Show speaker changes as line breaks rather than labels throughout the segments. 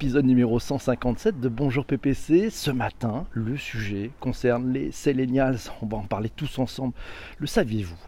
épisode numéro 157 de Bonjour PPC. Ce matin, le sujet concerne les Selenials. On va en parler tous ensemble. Le saviez-vous?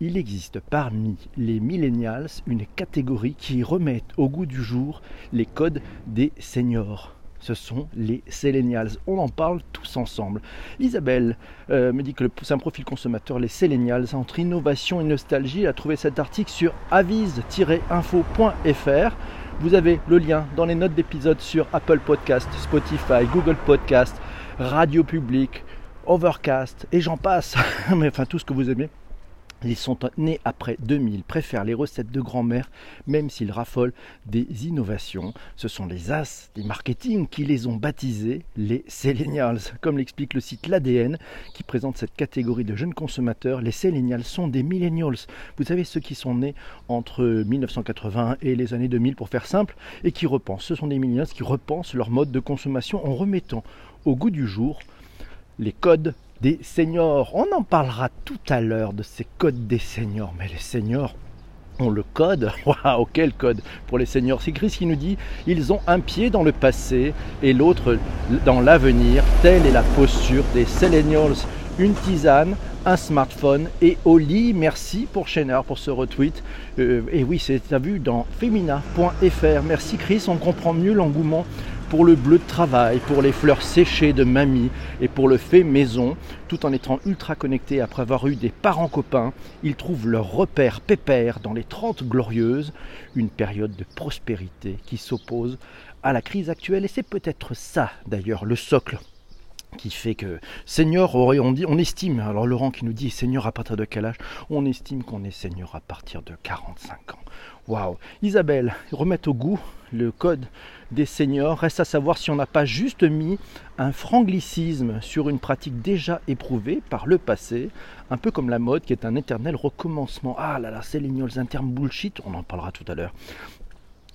Il existe parmi les Millennials une catégorie qui remet au goût du jour les codes des seniors ce sont les Selenials. On en parle tous ensemble. Isabelle euh, me dit que c'est un profil consommateur, les Selenials, entre innovation et nostalgie. Elle a trouvé cet article sur avise-info.fr. Vous avez le lien dans les notes d'épisode sur Apple Podcast, Spotify, Google Podcast, Radio Public, Overcast et j'en passe. Mais enfin tout ce que vous aimez. Ils sont nés après 2000, préfèrent les recettes de grand-mère, même s'ils raffolent des innovations. Ce sont les as des marketing qui les ont baptisés les Selenials. Comme l'explique le site L'ADN, qui présente cette catégorie de jeunes consommateurs, les Selenials sont des millennials. Vous savez, ceux qui sont nés entre 1980 et les années 2000, pour faire simple, et qui repensent. Ce sont des millennials qui repensent leur mode de consommation en remettant au goût du jour les codes des seniors. On en parlera tout à l'heure de ces codes des seniors. Mais les seniors ont le code. Waouh, quel code pour les seniors C'est Chris qui nous dit ils ont un pied dans le passé et l'autre dans l'avenir. Telle est la posture des seniors. Une tisane, un smartphone et au lit. Merci pour Schenner pour ce retweet. Euh, et oui, c'est à vu dans femina.fr. Merci Chris, on comprend mieux l'engouement pour le bleu de travail, pour les fleurs séchées de mamie et pour le fait maison, tout en étant ultra connectés après avoir eu des parents copains, ils trouvent leur repère pépère dans les 30 glorieuses, une période de prospérité qui s'oppose à la crise actuelle et c'est peut-être ça d'ailleurs le socle qui fait que Seigneur, on, dit, on estime, alors Laurent qui nous dit Seigneur à partir de quel âge On estime qu'on est Seigneur à partir de 45 ans. Waouh Isabelle, remettre au goût le code des seniors. Reste à savoir si on n'a pas juste mis un franglicisme sur une pratique déjà éprouvée par le passé, un peu comme la mode qui est un éternel recommencement. Ah là là, Selenials, un terme bullshit, on en parlera tout à l'heure.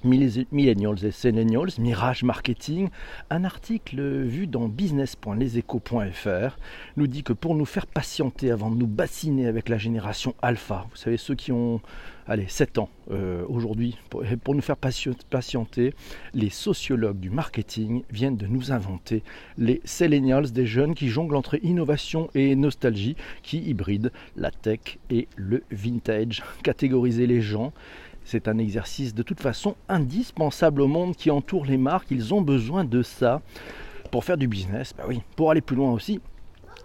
Millennials et Seniors, Mirage Marketing, un article vu dans business.leseco.fr nous dit que pour nous faire patienter avant de nous bassiner avec la génération alpha, vous savez ceux qui ont allez, 7 ans euh, aujourd'hui, pour, nous faire patienter, les sociologues du marketing viennent de nous inventer les Selenials, des jeunes qui jonglent entre innovation et nostalgie, qui hybrident la tech et le vintage. Catégoriser les gens, c'est un exercice de toute façon indispensable au monde qui entoure les marques. Ils ont besoin de ça pour faire du business. Bah oui, pour aller plus loin aussi.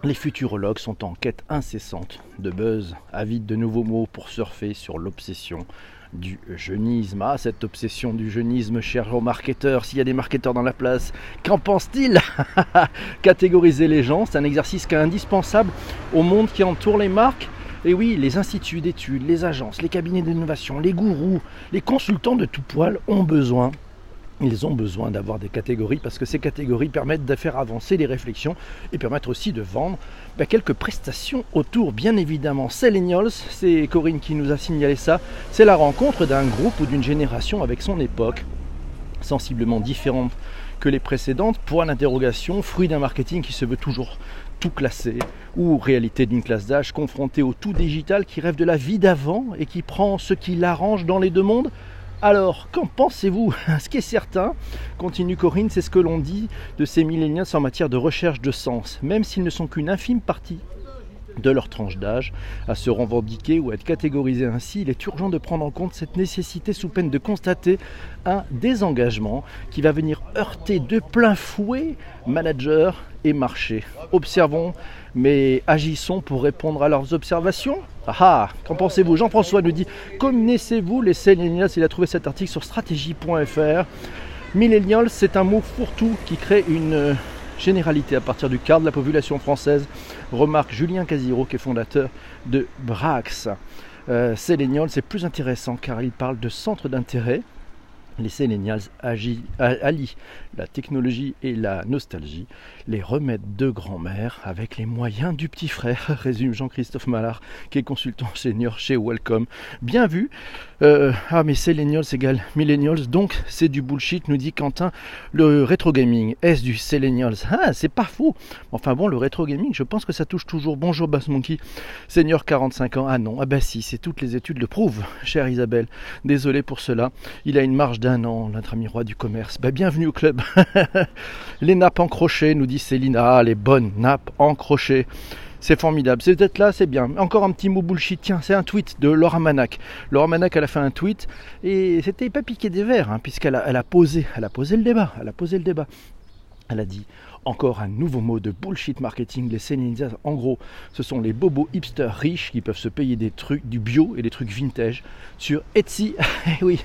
Les futurologues sont en quête incessante de buzz, avides de nouveaux mots pour surfer sur l'obsession du jeunisme. Ah, cette obsession du jeunisme, chers marketeurs, s'il y a des marketeurs dans la place, qu'en pense-t-il Catégoriser les gens, c'est un exercice indispensable au monde qui entoure les marques. Et oui, les instituts d'études, les agences, les cabinets d'innovation, les gourous, les consultants de tout poil ont besoin ils ont besoin d'avoir des catégories parce que ces catégories permettent de faire avancer les réflexions et permettent aussi de vendre bah, quelques prestations autour. Bien évidemment, Selenials, c'est Corinne qui nous a signalé ça, c'est la rencontre d'un groupe ou d'une génération avec son époque, sensiblement différente que les précédentes. Point d'interrogation, fruit d'un marketing qui se veut toujours tout classé, ou réalité d'une classe d'âge confrontée au tout digital qui rêve de la vie d'avant et qui prend ce qui l'arrange dans les deux mondes. Alors, qu'en pensez-vous Ce qui est certain, continue Corinne, c'est ce que l'on dit de ces millénials en matière de recherche de sens, même s'ils ne sont qu'une infime partie de leur tranche d'âge à se revendiquer ou à être catégorisés ainsi, il est urgent de prendre en compte cette nécessité sous peine de constater un désengagement qui va venir heurter de plein fouet managers et marchés. Observons, mais agissons pour répondre à leurs observations. Ah, ah qu'en pensez-vous? Jean-François nous dit Connaissez-vous les Millennials Il a trouvé cet article sur stratégie.fr. Millennials, c'est un mot fourre-tout qui crée une généralité à partir du quart de la population française, remarque Julien Casiro qui est fondateur de Brax. Euh, c'est plus intéressant car il parle de centre d'intérêt. Les Selenials allient la technologie et la nostalgie, les remèdes de grand-mère avec les moyens du petit frère, résume Jean-Christophe Mallard, qui est consultant senior chez Welcome. Bien vu. Euh, ah mais Selenials égale Millennials, donc c'est du bullshit, nous dit Quentin. Le rétro gaming, est-ce du Selenials Ah, c'est pas faux. Enfin bon, le rétro gaming, je pense que ça touche toujours. Bonjour Bass Monkey, senior 45 ans. Ah non, ah bah si, c'est toutes les études le prouvent, chère Isabelle. Désolé pour cela. Il a une marge d'un an, roi du commerce. Ben, bienvenue au club. les nappes en crochet, nous dit Célina. Ah, les bonnes nappes en crochet. C'est formidable. C'est d'être là, c'est bien. Encore un petit mot bullshit. Tiens, c'est un tweet de Laura Manac. Laura Manac, elle a fait un tweet et c'était pas piqué des verres, hein, puisqu'elle a, a a posé le débat. Elle a posé le débat. Elle a dit encore un nouveau mot de bullshit marketing, les Sénéninjas. En gros, ce sont les bobos hipsters riches qui peuvent se payer des trucs, du bio et des trucs vintage sur Etsy. Eh oui,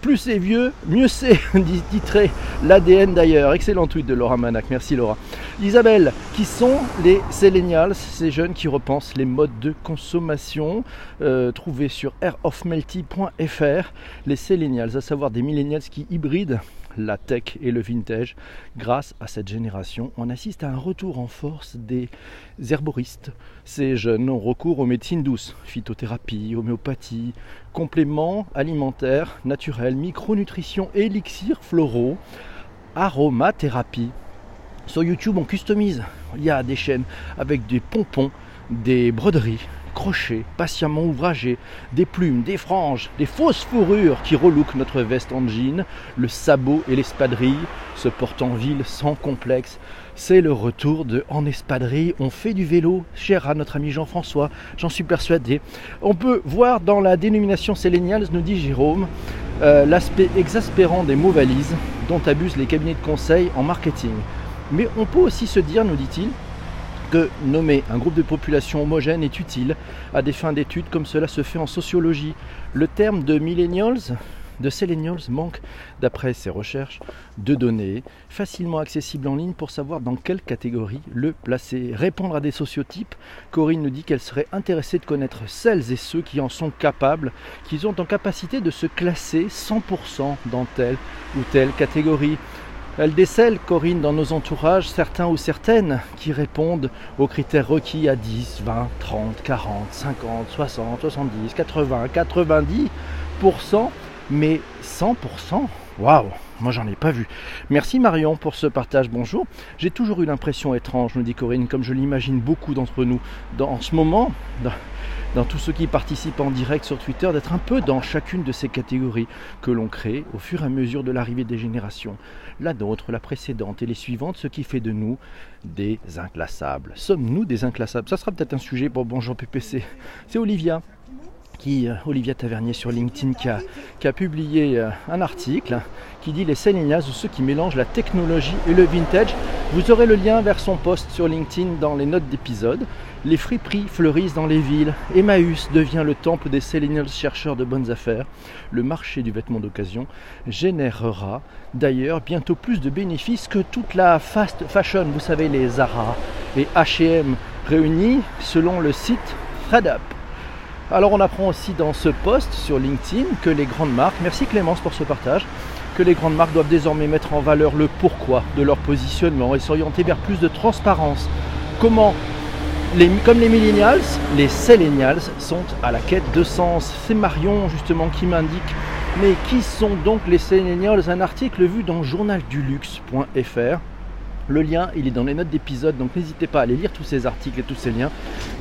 plus c'est vieux, mieux c'est, dit très l'ADN d'ailleurs. Excellent tweet de Laura Manac, merci Laura. Isabelle, qui sont les Selenials, ces jeunes qui repensent les modes de consommation, euh, trouvés sur airofmelty.fr. Les Selenials, à savoir des millennials qui hybrident la tech et le vintage. Grâce à cette génération, on assiste à un retour en force des herboristes. Ces jeunes ont recours aux médecines douces, phytothérapie, homéopathie, compléments alimentaires, naturels, micronutrition, élixirs floraux, aromathérapie. Sur YouTube, on customise. Il y a des chaînes avec des pompons, des broderies, crochets patiemment ouvragés, des plumes, des franges, des fausses fourrures qui relookent notre veste en jean, le sabot et l'espadrille, se portent en ville sans complexe. C'est le retour de En espadrille, on fait du vélo, cher à notre ami Jean-François, j'en suis persuadé. On peut voir dans la dénomination Selenials, nous dit Jérôme, euh, l'aspect exaspérant des mots valises dont abusent les cabinets de conseil en marketing. Mais on peut aussi se dire, nous dit-il, que nommer un groupe de population homogène est utile à des fins d'études comme cela se fait en sociologie. Le terme de millennials, de selenials manque, d'après ses recherches, de données facilement accessibles en ligne pour savoir dans quelle catégorie le placer. Répondre à des sociotypes, Corinne nous dit qu'elle serait intéressée de connaître celles et ceux qui en sont capables, qui ont en capacité de se classer 100% dans telle ou telle catégorie. Elle décèle, Corinne, dans nos entourages, certains ou certaines qui répondent aux critères requis à 10, 20, 30, 40, 50, 60, 70, 80, 90%, mais 100%, waouh moi j'en ai pas vu. Merci Marion pour ce partage. Bonjour. J'ai toujours eu l'impression étrange, nous dit Corinne, comme je l'imagine beaucoup d'entre nous en ce moment, tous ceux qui participent en direct sur Twitter, d'être un peu dans chacune de ces catégories que l'on crée au fur et à mesure de l'arrivée des générations. La nôtre, la précédente et les suivantes, ce qui fait de nous des inclassables. Sommes-nous des inclassables? Ça sera peut-être un sujet pour Bonjour PPC. C'est Olivia qui, euh, Olivia Tavernier sur LinkedIn, qui a, publié euh, un article qui dit les Selenias ou ceux qui mélangent la technologie et le vintage. Vous aurez le lien vers son post sur LinkedIn dans les notes d'épisode. Les friperies fleurissent dans les villes. Emmaüs devient le temple des Selenials chercheurs de bonnes affaires. Le marché du vêtement d'occasion générera d'ailleurs bientôt plus de bénéfices que toute la fast fashion, vous savez, les Zara et HM réunis selon le site ThreadUp. Alors on apprend aussi dans ce post sur LinkedIn que les grandes marques, merci Clémence pour ce partage, que les grandes marques doivent désormais mettre en valeur le pourquoi de leur positionnement et s'orienter vers plus de transparence. Comment comme les millennials, les selenials sont à la quête de sens. C'est Marion justement qui m'indique. Mais qui sont donc les selenials? Un article vu dans journalduluxe.fr. Le lien, il est dans les notes d'épisode, donc n'hésitez pas à aller lire tous ces articles et tous ces liens.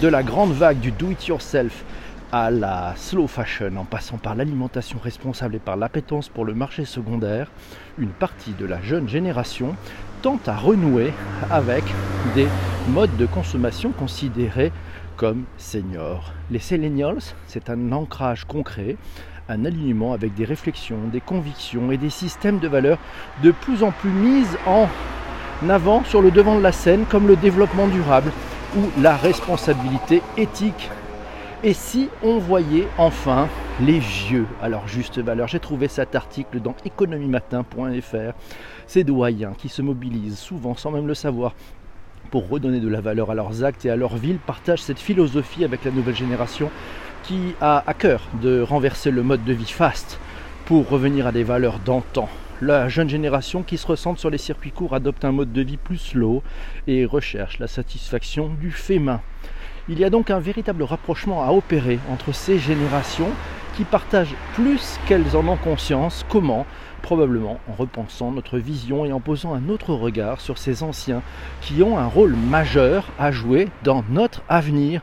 De la grande vague du do-it-yourself à la slow fashion, en passant par l'alimentation responsable et par l'appétence pour le marché secondaire, une partie de la jeune génération tente à renouer avec des modes de consommation considérés comme seniors. Les seniors, c'est un ancrage concret, un alignement avec des réflexions, des convictions et des systèmes de valeurs de plus en plus mises en avant sur le devant de la scène comme le développement durable ou la responsabilité éthique et si on voyait enfin les vieux à leur juste valeur J'ai trouvé cet article dans économieMatin.fr. Ces doyens qui se mobilisent souvent sans même le savoir pour redonner de la valeur à leurs actes et à leur ville partagent cette philosophie avec la nouvelle génération qui a à cœur de renverser le mode de vie fast pour revenir à des valeurs d'antan. La jeune génération qui se ressent sur les circuits courts adopte un mode de vie plus slow et recherche la satisfaction du fait main. Il y a donc un véritable rapprochement à opérer entre ces générations qui partagent plus qu'elles en ont conscience comment probablement en repensant notre vision et en posant un autre regard sur ces anciens qui ont un rôle majeur à jouer dans notre avenir.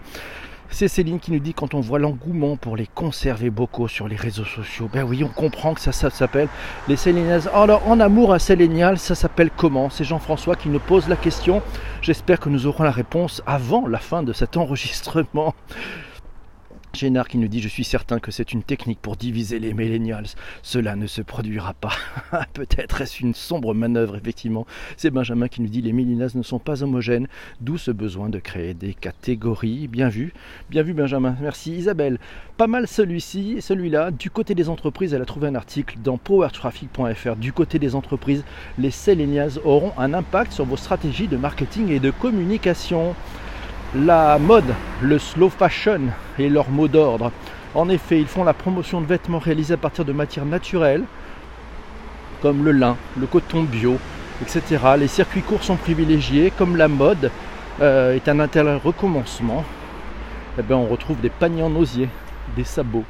C'est Céline qui nous dit quand on voit l'engouement pour les conserves et bocaux sur les réseaux sociaux, ben oui, on comprend que ça, ça s'appelle les Séléniales. Alors, en amour à Sélénial, ça s'appelle comment? C'est Jean-François qui nous pose la question. J'espère que nous aurons la réponse avant la fin de cet enregistrement. Génard qui nous dit Je suis certain que c'est une technique pour diviser les millennials. Cela ne se produira pas. Peut-être est-ce une sombre manœuvre, effectivement. C'est Benjamin qui nous dit Les millennials ne sont pas homogènes, d'où ce besoin de créer des catégories. Bien vu, bien vu, Benjamin. Merci, Isabelle. Pas mal celui-ci, celui-là. Du côté des entreprises, elle a trouvé un article dans powertraffic.fr. Du côté des entreprises, les millennials auront un impact sur vos stratégies de marketing et de communication la mode, le slow fashion est leur mot d'ordre. En effet, ils font la promotion de vêtements réalisés à partir de matières naturelles, comme le lin, le coton bio, etc. Les circuits courts sont privilégiés, comme la mode euh, est un intérêt recommencement. Eh bien, on retrouve des paniers en osier, des sabots,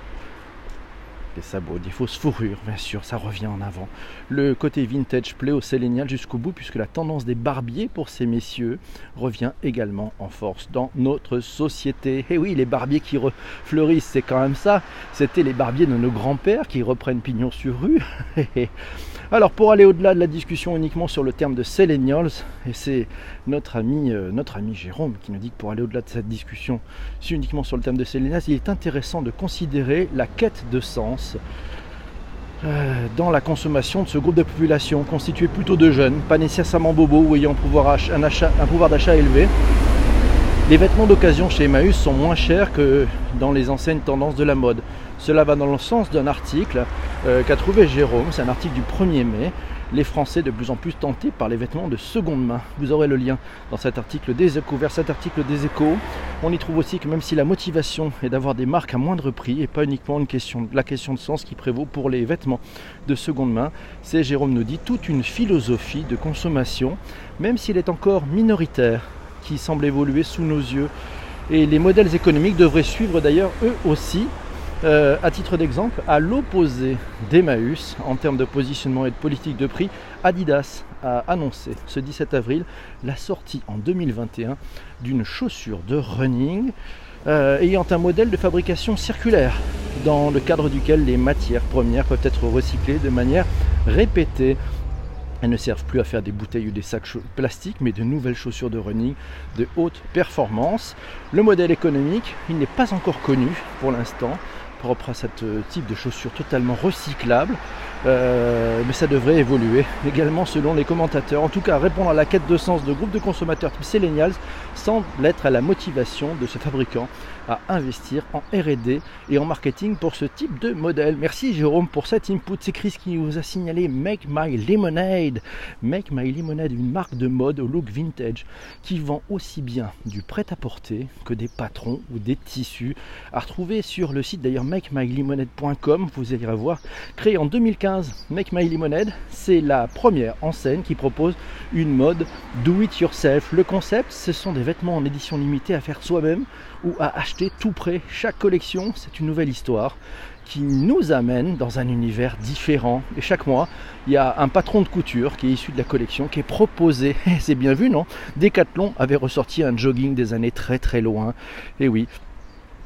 des sabots, des fausses fourrures, bien sûr, ça revient en avant. Le côté vintage plaît au sélénial jusqu'au bout, puisque la tendance des barbiers pour ces messieurs revient également en force dans notre société. Et eh oui, les barbiers qui fleurissent, c'est quand même ça. C'était les barbiers de nos grands-pères qui reprennent pignon sur rue. Alors pour aller au-delà de la discussion uniquement sur le terme de Selenials, et c'est notre ami, euh, notre ami Jérôme qui nous dit que pour aller au-delà de cette discussion uniquement sur le terme de Selenials, il est intéressant de considérer la quête de sens euh, dans la consommation de ce groupe de population constitué plutôt de jeunes, pas nécessairement bobos ou ayant un, pouvoir d'achat élevé. Les vêtements d'occasion chez Emmaüs sont moins chers que dans les enseignes tendances de la mode. Cela va dans le sens d'un article euh, qu'a trouvé Jérôme, c'est un article du 1er mai, les Français de plus en plus tentés par les vêtements de seconde main. Vous aurez le lien dans cet article des échos, vers cet article des échos. On y trouve aussi que même si la motivation est d'avoir des marques à moindre prix et pas uniquement la question de sens qui prévaut pour les vêtements de seconde main, c'est Jérôme nous dit toute une philosophie de consommation, même s'il est encore minoritaire, qui semble évoluer sous nos yeux. Et les modèles économiques devraient suivre d'ailleurs eux aussi euh, à titre d'exemple, à l'opposé d'Emmaüs en termes de positionnement et de politique de prix, Adidas a annoncé ce 17 avril la sortie en 2021 d'une chaussure de running euh, ayant un modèle de fabrication circulaire dans le cadre duquel les matières premières peuvent être recyclées de manière répétée. Elles ne servent plus à faire des bouteilles ou des sacs plastiques, mais de nouvelles chaussures de running de haute performance. Le modèle économique, il n'est pas encore connu pour l'instant propre à ce euh, type de chaussures totalement recyclables. Euh, mais ça devrait évoluer également selon les commentateurs. En tout cas, répondre à la quête de sens de groupes de consommateurs type Selenials semble être à la motivation de ce fabricant à investir en RD et en marketing pour ce type de modèle. Merci Jérôme pour cet input. C'est Chris qui vous a signalé Make My Lemonade. Make My Lemonade, une marque de mode au look vintage qui vend aussi bien du prêt-à-porter que des patrons ou des tissus. À retrouver sur le site d'ailleurs makemylemonade.com. Vous irez voir. Créé en 2015, Make c'est la première enseigne qui propose une mode do it yourself. Le concept, ce sont des vêtements en édition limitée à faire soi-même ou à acheter tout près. Chaque collection, c'est une nouvelle histoire qui nous amène dans un univers différent. Et chaque mois, il y a un patron de couture qui est issu de la collection, qui est proposé. C'est bien vu, non? Decathlon avait ressorti un jogging des années très très loin. Et oui,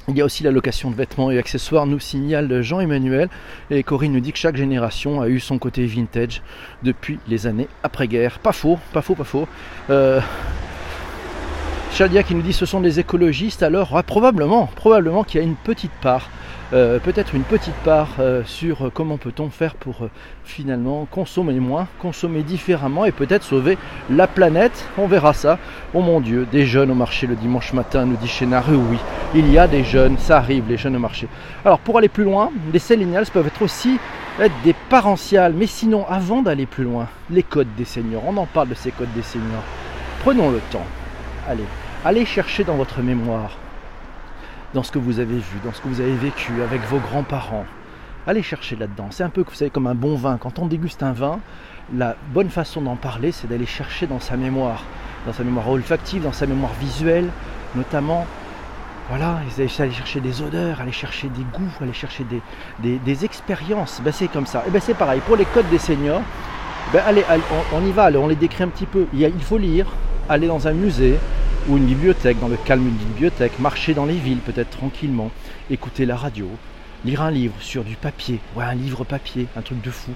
il y a aussi la location de vêtements et accessoires, nous signale Jean-Emmanuel. Et Corinne nous dit que chaque génération a eu son côté vintage depuis les années après-guerre. Pas faux, pas faux, pas faux. Euh, qui nous dit ce sont des écologistes, alors probablement, probablement qu'il y a une petite part, euh, peut-être une petite part euh, sur comment peut-on faire pour euh, finalement consommer moins, consommer différemment et peut-être sauver la planète. On verra ça. Oh mon Dieu, des jeunes au marché le dimanche matin, nous dit Chénard. Oui, il y a des jeunes, ça arrive, les jeunes au marché. Alors pour aller plus loin, les sélénials peuvent être aussi des parentiales, mais sinon avant d'aller plus loin, les codes des seniors, on en parle de ces codes des seniors. Prenons le temps allez, allez chercher dans votre mémoire, dans ce que vous avez vu, dans ce que vous avez vécu avec vos grands-parents. Allez chercher là-dedans. C'est un peu, comme un bon vin. Quand on déguste un vin, la bonne façon d'en parler, c'est d'aller chercher dans sa mémoire, dans sa mémoire olfactive, dans sa mémoire visuelle, notamment. Voilà, aller chercher des odeurs, aller chercher des goûts, aller chercher des, expériences. Ben, c'est comme ça. Et ben c'est pareil, pour les codes des seniors, ben, on, y va, on les décrit un petit peu. Il faut lire, aller dans un musée, ou une bibliothèque, dans le calme d'une bibliothèque, marcher dans les villes peut-être tranquillement, écouter la radio, lire un livre sur du papier, ouais, un livre papier, un truc de fou,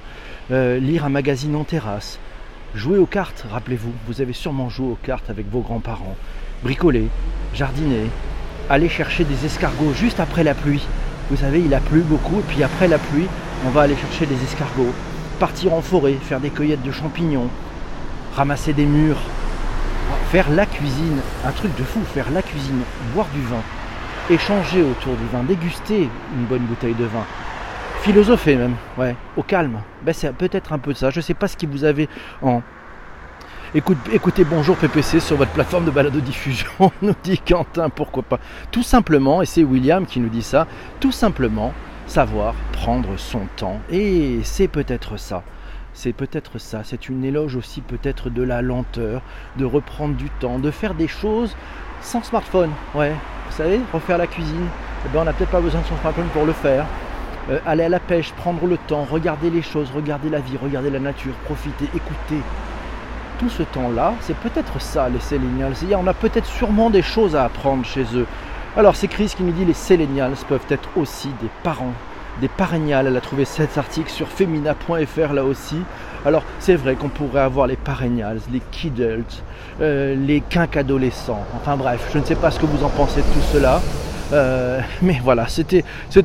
euh, lire un magazine en terrasse, jouer aux cartes, rappelez-vous, vous avez sûrement joué aux cartes avec vos grands-parents, bricoler, jardiner, aller chercher des escargots juste après la pluie. Vous savez, il a plu beaucoup, et puis après la pluie, on va aller chercher des escargots, partir en forêt, faire des cueillettes de champignons, ramasser des murs, faire la cuisine, un truc de fou, faire la cuisine, boire du vin, échanger autour du vin, déguster une bonne bouteille de vin, philosopher même, ouais, au calme. Ben, c'est peut-être un peu ça. Je ne sais pas ce qui vous avez en. écoutez Bonjour PPC sur votre plateforme de balade de diffusion, nous dit Quentin, pourquoi pas. Tout simplement, et c'est William qui nous dit ça, tout simplement savoir prendre son temps. Et c'est peut-être ça. C'est peut-être ça, c'est une éloge aussi peut-être de la lenteur, de reprendre du temps, de faire des choses sans smartphone. Ouais, vous savez, refaire la cuisine, eh ben, on n'a peut-être pas besoin de son smartphone pour le faire. Euh, aller à la pêche, prendre le temps, regarder les choses, regarder la vie, regarder la nature, profiter, écouter. Tout ce temps-là, c'est peut-être ça les Selenials. On a peut-être sûrement des choses à apprendre chez eux. Alors c'est Chris qui nous dit les Selenials peuvent être aussi des parents des paréniales. Elle a trouvé cet article sur femina.fr là aussi. Alors c'est vrai qu'on pourrait avoir les paréniales, les kidults, euh, les quinquadolescents. Enfin bref, je ne sais pas ce que vous en pensez de tout cela. Euh, mais voilà, c'était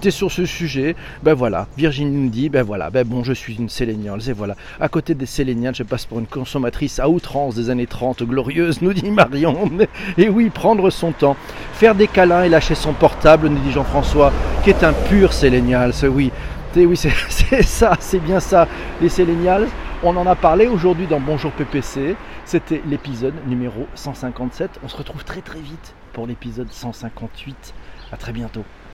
sur ce sujet. Ben voilà, Virginie nous dit, ben voilà, ben bon, je suis une Séléniale, et voilà. À côté des Séléniales, je passe pour une consommatrice à outrance des années 30, glorieuse, nous dit Marion. Et oui, prendre son temps, faire des câlins et lâcher son portable, nous dit Jean-François, qui est un pur Sélénial, oui. oui, c'est ça, c'est bien ça, les Séléniales. On en a parlé aujourd'hui dans Bonjour PPC. C'était l'épisode numéro 157. On se retrouve très très vite pour l'épisode 158. À très bientôt.